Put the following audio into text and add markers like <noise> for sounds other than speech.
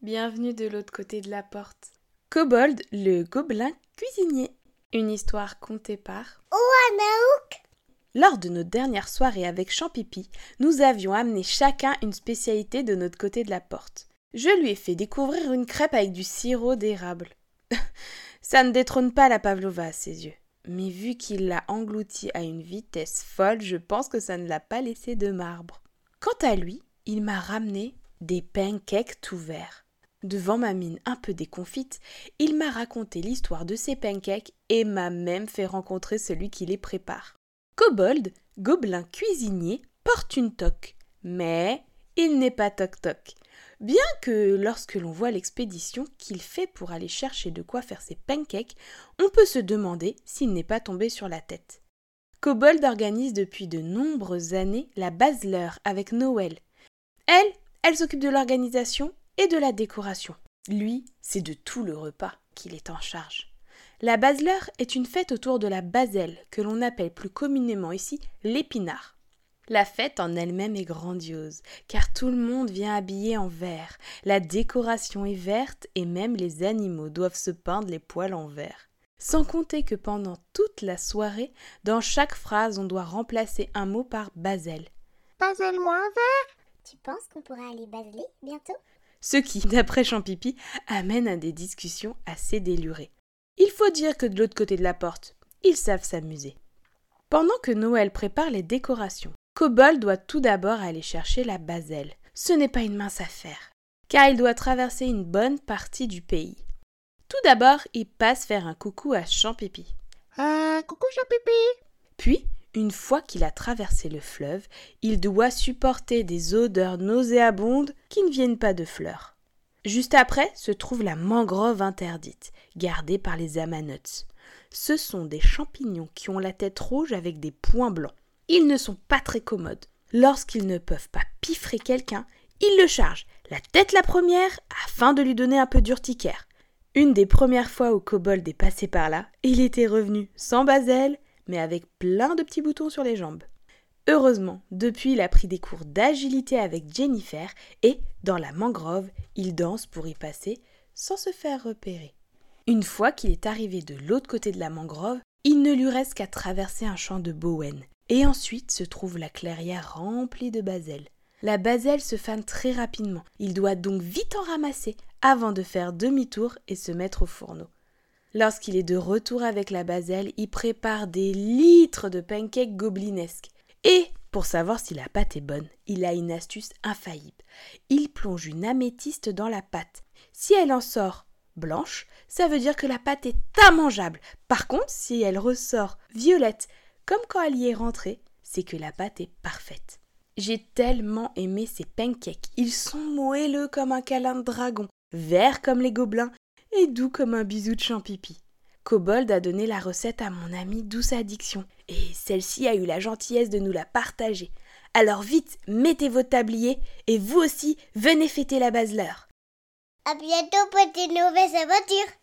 Bienvenue de l'autre côté de la porte. Kobold, le gobelin cuisinier. Une histoire contée par Ouanaouk Lors de nos dernières soirées avec Champipi, nous avions amené chacun une spécialité de notre côté de la porte. Je lui ai fait découvrir une crêpe avec du sirop d'érable. <laughs> Ça ne détrône pas la pavlova à ses yeux. Mais vu qu'il l'a englouti à une vitesse folle, je pense que ça ne l'a pas laissé de marbre. Quant à lui, il m'a ramené des pancakes tout verts. Devant ma mine un peu déconfite, il m'a raconté l'histoire de ces pancakes et m'a même fait rencontrer celui qui les prépare. Kobold, gobelin cuisinier, porte une toque. Mais il n'est pas toc-toc. Bien que lorsque l'on voit l'expédition qu'il fait pour aller chercher de quoi faire ses pancakes, on peut se demander s'il n'est pas tombé sur la tête. Kobold organise depuis de nombreuses années la baseleur avec Noël. Elle, elle s'occupe de l'organisation et de la décoration. Lui, c'est de tout le repas qu'il est en charge. La baseleur est une fête autour de la baselle, que l'on appelle plus communément ici l'épinard. La fête en elle-même est grandiose, car tout le monde vient habillé en vert, la décoration est verte et même les animaux doivent se peindre les poils en vert. Sans compter que pendant toute la soirée, dans chaque phrase, on doit remplacer un mot par basel. Basel-moi un verre Tu penses qu'on pourra aller baseler bientôt? Ce qui, <laughs> d'après Champipi, amène à des discussions assez délurées. Il faut dire que de l'autre côté de la porte, ils savent s'amuser. Pendant que Noël prépare les décorations, Kobold doit tout d'abord aller chercher la baselle. Ce n'est pas une mince affaire, car il doit traverser une bonne partie du pays. Tout d'abord, il passe faire un coucou à Champipi. Ah, coucou Champipi Puis, une fois qu'il a traversé le fleuve, il doit supporter des odeurs nauséabondes qui ne viennent pas de fleurs. Juste après se trouve la mangrove interdite, gardée par les amanotes. Ce sont des champignons qui ont la tête rouge avec des points blancs. Ils ne sont pas très commodes. Lorsqu'ils ne peuvent pas piffrer quelqu'un, ils le chargent, la tête la première, afin de lui donner un peu d'urticaire. Une des premières fois où Kobold est passé par là, il était revenu sans basel, mais avec plein de petits boutons sur les jambes. Heureusement, depuis il a pris des cours d'agilité avec Jennifer et, dans la mangrove, il danse pour y passer sans se faire repérer. Une fois qu'il est arrivé de l'autre côté de la mangrove, il ne lui reste qu'à traverser un champ de Bowen. Et ensuite se trouve la clairière remplie de basel. La baselle se fane très rapidement. Il doit donc vite en ramasser avant de faire demi-tour et se mettre au fourneau. Lorsqu'il est de retour avec la baselle, il prépare des litres de pancakes goblinesques. Et, pour savoir si la pâte est bonne, il a une astuce infaillible. Il plonge une améthyste dans la pâte. Si elle en sort blanche, ça veut dire que la pâte est immangeable. Par contre, si elle ressort violette, comme quand elle y est rentrée, c'est que la pâte est parfaite. J'ai tellement aimé ces pancakes. Ils sont moelleux comme un câlin de dragon, verts comme les gobelins doux comme un bisou de champipi. Kobold a donné la recette à mon amie Douce Addiction et celle-ci a eu la gentillesse de nous la partager. Alors vite, mettez vos tabliers et vous aussi, venez fêter la baseleur. À bientôt pour de nouvelles aventures